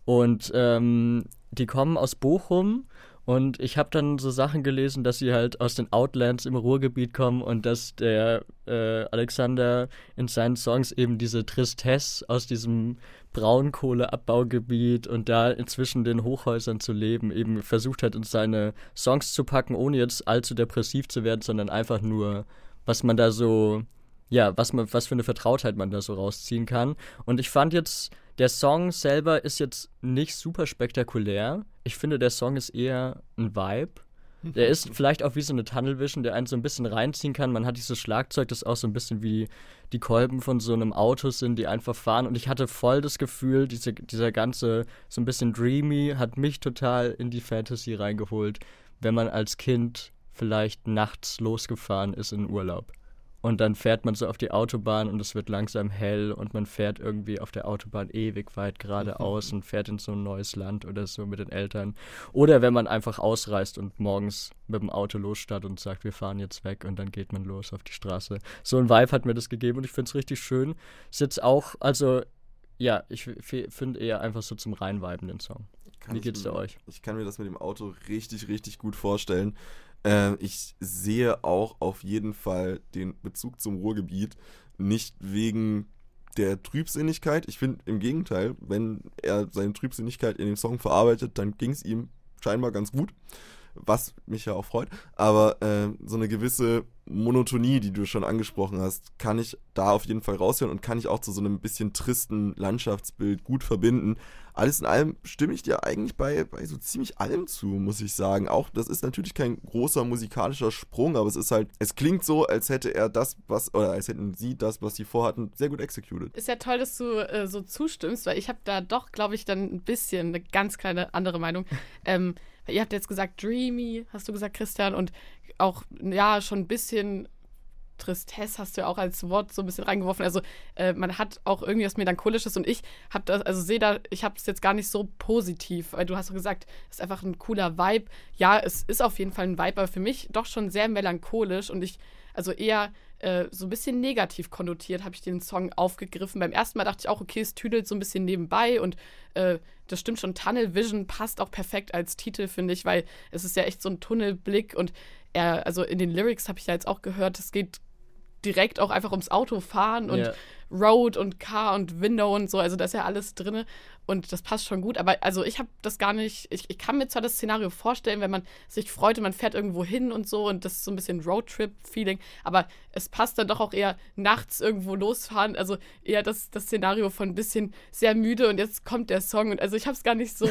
Speaker 4: Und ähm, die kommen aus Bochum. Und ich habe dann so Sachen gelesen, dass sie halt aus den Outlands im Ruhrgebiet kommen und dass der äh, Alexander in seinen Songs eben diese Tristesse aus diesem Braunkohleabbaugebiet und da inzwischen den Hochhäusern zu leben, eben versucht hat, in seine Songs zu packen, ohne jetzt allzu depressiv zu werden, sondern einfach nur, was man da so, ja, was man, was für eine Vertrautheit man da so rausziehen kann. Und ich fand jetzt, der Song selber ist jetzt nicht super spektakulär. Ich finde, der Song ist eher ein Vibe. Der ist *laughs* vielleicht auch wie so eine Tunnel Vision, der einen so ein bisschen reinziehen kann. Man hat dieses Schlagzeug, das auch so ein bisschen wie die Kolben von so einem Auto sind, die einfach fahren. Und ich hatte voll das Gefühl, diese, dieser ganze, so ein bisschen dreamy, hat mich total in die Fantasy reingeholt, wenn man als Kind vielleicht nachts losgefahren ist in Urlaub. Und dann fährt man so auf die Autobahn und es wird langsam hell und man fährt irgendwie auf der Autobahn ewig weit geradeaus und fährt in so ein neues Land oder so mit den Eltern. Oder wenn man einfach ausreist und morgens mit dem Auto losstartet und sagt, wir fahren jetzt weg und dann geht man los auf die Straße. So ein Vibe hat mir das gegeben und ich finde es richtig schön. Ist jetzt auch, also ja, ich finde eher einfach so zum Reinviben den Song.
Speaker 2: Kann
Speaker 4: Wie geht's
Speaker 2: mir-
Speaker 4: dir euch?
Speaker 2: Ich kann mir das mit dem Auto richtig, richtig gut vorstellen. Ähm, ich sehe auch auf jeden Fall den Bezug zum Ruhrgebiet. Nicht wegen der Trübsinnigkeit. Ich finde im Gegenteil, wenn er seine Trübsinnigkeit in dem Song verarbeitet, dann ging es ihm scheinbar ganz gut. Was mich ja auch freut. Aber ähm, so eine gewisse Monotonie, die du schon angesprochen hast, kann ich da auf jeden Fall raushören und kann ich auch zu so einem bisschen tristen Landschaftsbild gut verbinden. Alles in allem stimme ich dir eigentlich bei, bei so ziemlich allem zu, muss ich sagen. Auch das ist natürlich kein großer musikalischer Sprung, aber es ist halt, es klingt so, als hätte er das, was, oder als hätten sie das, was sie vorhatten, sehr gut executed.
Speaker 3: Ist ja toll, dass du äh, so zustimmst, weil ich habe da doch, glaube ich, dann ein bisschen eine ganz kleine andere Meinung. *laughs* Ähm, ihr habt jetzt gesagt Dreamy, hast du gesagt, Christian, und auch, ja, schon ein bisschen Tristesse hast du ja auch als Wort so ein bisschen reingeworfen. Also äh, man hat auch irgendwie was Melancholisches und ich habe das, also sehe da, ich habe es jetzt gar nicht so positiv, weil du hast so gesagt, es ist einfach ein cooler Vibe. Ja, es ist auf jeden Fall ein Vibe, aber für mich doch schon sehr melancholisch und ich, also eher äh, so ein bisschen negativ konnotiert habe ich den Song aufgegriffen. Beim ersten Mal dachte ich auch, okay, es tüdelt so ein bisschen nebenbei und äh, das stimmt schon, Tunnel Vision passt auch perfekt als Titel, finde ich, weil es ist ja echt so ein Tunnelblick und er, also in den Lyrics habe ich ja jetzt auch gehört, es geht direkt auch einfach ums Autofahren und
Speaker 4: Ja.
Speaker 3: Road und Car und Window und so, also da ist ja alles drin und das passt schon gut, aber also ich habe das gar nicht, ich, ich kann mir zwar das Szenario vorstellen, wenn man sich freut und man fährt irgendwo hin und so und das ist so ein bisschen Roadtrip-Feeling, aber es passt dann doch auch eher nachts irgendwo losfahren, also eher das, das Szenario von ein bisschen sehr müde und jetzt kommt der Song und also ich habe es gar nicht so,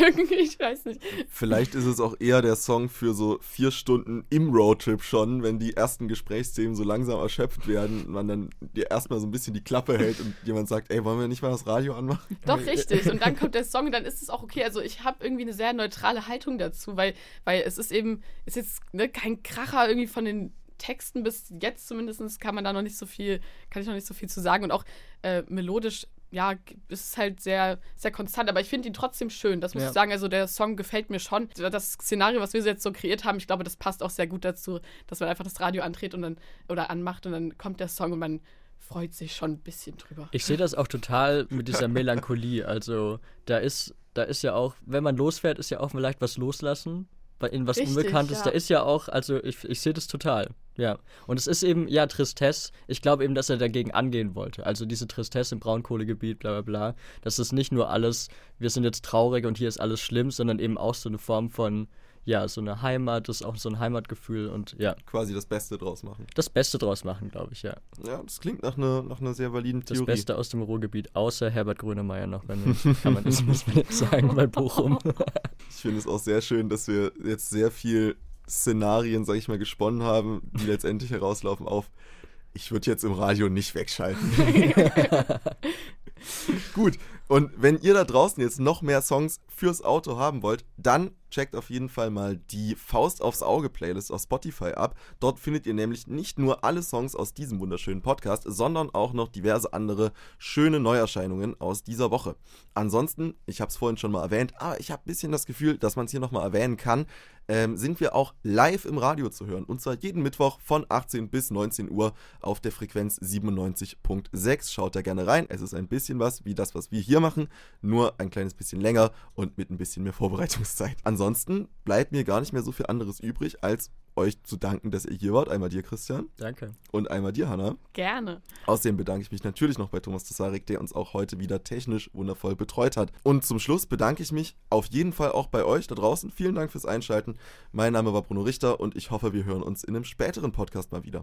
Speaker 3: irgendwie, *laughs* *laughs* ich weiß nicht.
Speaker 2: Vielleicht ist es auch eher der Song für so vier Stunden im Roadtrip schon, wenn die ersten Gesprächsthemen so langsam erschöpft werden, man dann dir erstmal so ein bisschen die Klappe hält und jemand sagt, ey, wollen wir nicht mal das Radio anmachen?
Speaker 3: Doch, *laughs* richtig. Und dann kommt der Song und dann ist es auch okay. Also ich habe irgendwie eine sehr neutrale Haltung dazu, weil, weil es ist eben, ist jetzt ne, kein Kracher irgendwie von den Texten bis jetzt zumindest kann man da noch nicht so viel, kann ich noch nicht so viel zu sagen. Und auch äh, melodisch, ja, ist es halt sehr, sehr konstant. Aber ich finde ihn trotzdem schön, das muss
Speaker 4: Ja.
Speaker 3: ich sagen. Also der Song gefällt mir schon. Das Szenario, was wir so jetzt so kreiert haben, ich glaube, das passt auch sehr gut dazu, dass man einfach das Radio antritt und dann oder anmacht und dann kommt der Song und man freut sich schon ein bisschen drüber.
Speaker 4: Ich sehe das auch total mit dieser Melancholie. Also da ist, da ist ja auch, wenn man losfährt, ist ja auch vielleicht was loslassen. bei- In was
Speaker 3: Richtig,
Speaker 4: Unbekanntes.
Speaker 3: ja.
Speaker 4: Da ist ja auch, also ich, ich sehe das total. Ja. Und es ist eben, ja, Tristesse. Ich glaube eben, dass er dagegen angehen wollte. Also diese Tristesse im Braunkohlegebiet, bla bla bla. Das ist nicht nur alles, wir sind jetzt traurig und hier ist alles schlimm, sondern eben auch so eine Form von, ja, so eine Heimat, das ist auch so ein Heimatgefühl und ja,
Speaker 2: Quasi das Beste draus machen.
Speaker 4: das Beste draus machen, glaube ich, ja.
Speaker 2: Ja, das klingt nach einer, nach einer sehr validen
Speaker 4: Das
Speaker 2: Theorie.
Speaker 4: Beste aus dem Ruhrgebiet, außer Herbert Grönemeyer noch, wenn kann man das muss man jetzt sagen, bei Bochum. *laughs*
Speaker 2: Ich finde es auch sehr schön, dass wir jetzt sehr viel Szenarien, sag ich mal, gesponnen haben, die letztendlich herauslaufen auf, ich würde jetzt im Radio nicht wegschalten. *laughs* *laughs* Gut, und wenn ihr da draußen jetzt noch mehr Songs fürs Auto haben wollt, dann checkt auf jeden Fall mal die Faust aufs Auge Playlist auf Spotify ab. Dort findet ihr nämlich nicht nur alle Songs aus diesem wunderschönen Podcast, sondern auch noch diverse andere schöne Neuerscheinungen aus dieser Woche. Ansonsten, ich habe es vorhin schon mal erwähnt, aber ich habe ein bisschen das Gefühl, dass man es hier nochmal erwähnen kann, ähm, sind wir auch live im Radio zu hören. Und zwar jeden Mittwoch von 18 bis 19 Uhr auf der Frequenz 97.6. Schaut da gerne rein. Es ist ein bisschen was wie das, was wir hier machen, nur ein kleines bisschen länger und mit ein bisschen mehr *laughs* Vorbereitungszeit. Ansonsten bleibt mir gar nicht mehr so viel anderes übrig, als euch zu danken, dass ihr hier wart. Einmal dir, Christian,
Speaker 4: Danke.
Speaker 2: und einmal dir, Hanna.
Speaker 3: Gerne.
Speaker 2: Außerdem bedanke ich mich natürlich noch bei Thomas Tesarik, der uns auch heute wieder technisch wundervoll betreut hat. Und zum Schluss bedanke ich mich auf jeden Fall auch bei euch da draußen. Vielen Dank fürs Einschalten. Mein Name war Bruno Richter und ich hoffe, wir hören uns in einem späteren Podcast mal wieder.